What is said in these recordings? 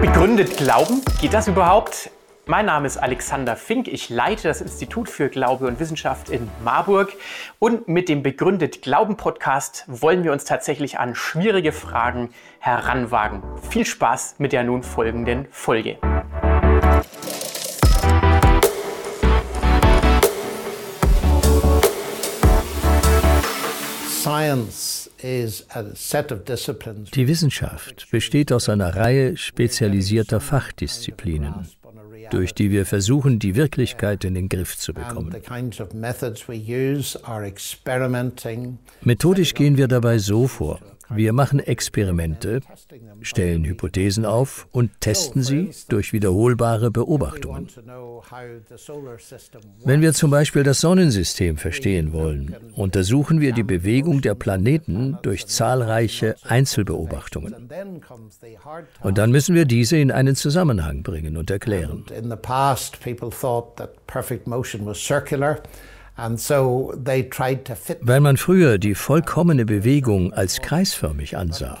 Begründet Glauben? Geht das überhaupt? Mein Name ist Alexander Fink. Ich leite das Institut für Glaube und Wissenschaft in Marburg. Und mit dem Begründet Glauben Podcast wollen wir uns tatsächlich an schwierige Fragen heranwagen. Viel Spaß mit der nun folgenden Folge. Die Wissenschaft besteht aus einer Reihe spezialisierter Fachdisziplinen durch die wir versuchen, die Wirklichkeit in den Griff zu bekommen. Methodisch gehen wir dabei so vor. Wir machen Experimente, stellen Hypothesen auf und testen sie durch wiederholbare Beobachtungen. Wenn wir zum Beispiel das Sonnensystem verstehen wollen, untersuchen wir die Bewegung der Planeten durch zahlreiche Einzelbeobachtungen. Und dann müssen wir diese in einen Zusammenhang bringen und erklären. Weil man früher die vollkommene Bewegung als kreisförmig ansah,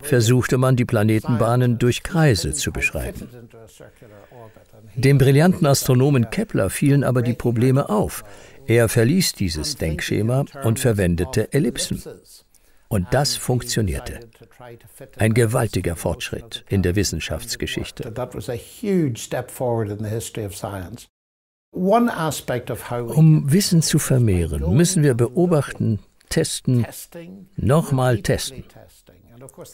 versuchte man die Planetenbahnen durch Kreise zu beschreiben. Dem brillanten Astronomen Kepler fielen aber die Probleme auf. Er verließ dieses Denkschema und verwendete Ellipsen. Und das funktionierte. Ein gewaltiger Fortschritt in der Wissenschaftsgeschichte. Um Wissen zu vermehren, müssen wir beobachten, testen, nochmal testen.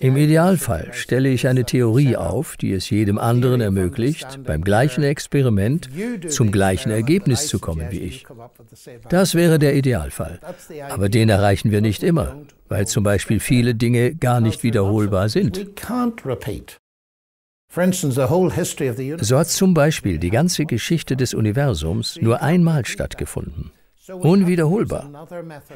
Im Idealfall stelle ich eine Theorie auf, die es jedem anderen ermöglicht, beim gleichen Experiment zum gleichen Ergebnis zu kommen wie ich. Das wäre der Idealfall. Aber den erreichen wir nicht immer, weil zum Beispiel viele Dinge gar nicht wiederholbar sind. So hat zum Beispiel die ganze Geschichte des Universums nur einmal stattgefunden. Unwiederholbar.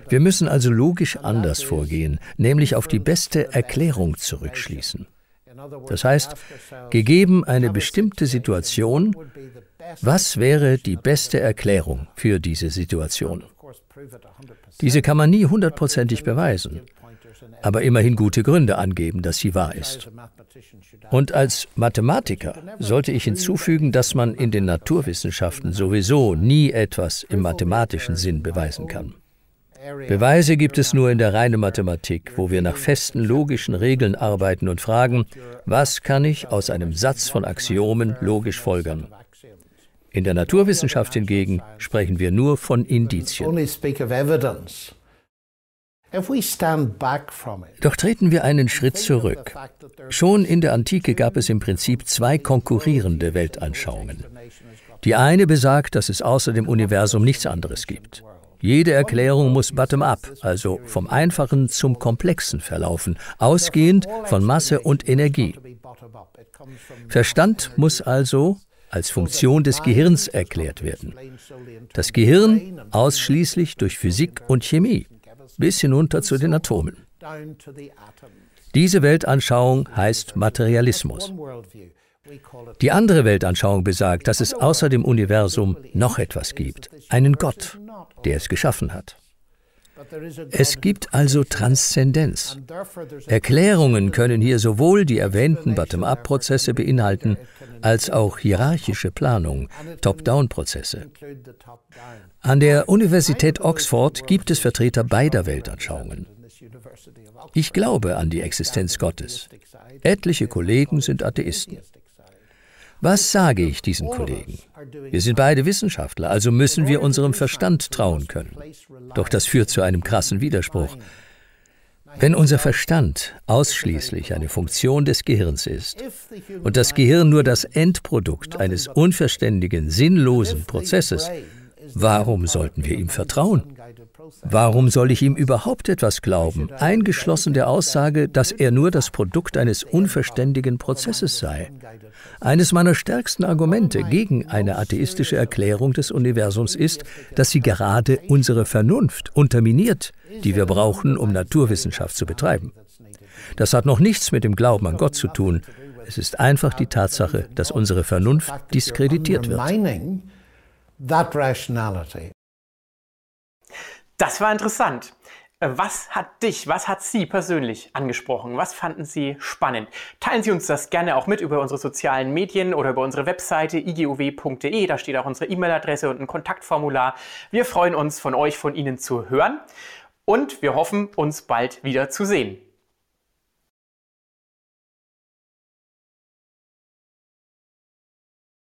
Wir müssen also logisch anders vorgehen, nämlich auf die beste Erklärung zurückschließen. Das heißt, gegeben eine bestimmte Situation, was wäre die beste Erklärung für diese Situation? Diese kann man nie hundertprozentig beweisen, aber immerhin gute Gründe angeben, dass sie wahr ist. Und als Mathematiker sollte ich hinzufügen, dass man in den Naturwissenschaften sowieso nie etwas im mathematischen Sinn beweisen kann. Beweise gibt es nur in der reinen Mathematik, wo wir nach festen logischen Regeln arbeiten und fragen, was kann ich aus einem Satz von Axiomen logisch folgern? In der Naturwissenschaft hingegen sprechen wir nur von Indizien. Doch treten wir einen Schritt zurück. Schon in der Antike gab es im Prinzip zwei konkurrierende Weltanschauungen. Die eine besagt, dass es außer dem Universum nichts anderes gibt. Jede Erklärung muss bottom-up, also vom Einfachen zum Komplexen verlaufen, ausgehend von Masse und Energie. Verstand muss also als Funktion des Gehirns erklärt werden. Das Gehirn ausschließlich durch Physik und Chemie bis hinunter zu den Atomen. Diese Weltanschauung heißt Materialismus. Die andere Weltanschauung besagt, dass es außer dem Universum noch etwas gibt, einen Gott, der es geschaffen hat. Es gibt also Transzendenz. Erklärungen können hier sowohl die erwähnten Bottom-up-Prozesse beinhalten, als auch hierarchische Planung, Top-down-Prozesse. An der Universität Oxford gibt es Vertreter beider Weltanschauungen. Ich glaube an die Existenz Gottes. Etliche Kollegen sind Atheisten. Was sage ich diesen Kollegen? Wir sind beide Wissenschaftler, also müssen wir unserem Verstand trauen können. Doch das führt zu einem krassen Widerspruch. Wenn unser Verstand ausschließlich eine Funktion des Gehirns ist und das Gehirn nur das Endprodukt eines unverständigen, sinnlosen Prozesses, warum sollten wir ihm vertrauen? Warum soll ich ihm überhaupt etwas glauben, eingeschlossen der Aussage, dass er nur das Produkt eines unverständigen Prozesses sei? Eines meiner stärksten Argumente gegen eine atheistische Erklärung des Universums ist, dass sie gerade unsere Vernunft unterminiert, die wir brauchen, um Naturwissenschaft zu betreiben. Das hat noch nichts mit dem Glauben an Gott zu tun. Es ist einfach die Tatsache, dass unsere Vernunft diskreditiert wird. Das war interessant. Äh, was hat dich, was hat Sie persönlich angesprochen? Was fanden Sie spannend? Teilen Sie uns das gerne auch mit über unsere sozialen Medien oder über unsere Webseite igiow.de. Da steht auch unsere E-Mail-Adresse und ein Kontaktformular. Wir freuen uns, von euch, von Ihnen zu hören und wir hoffen, uns bald wieder zu sehen.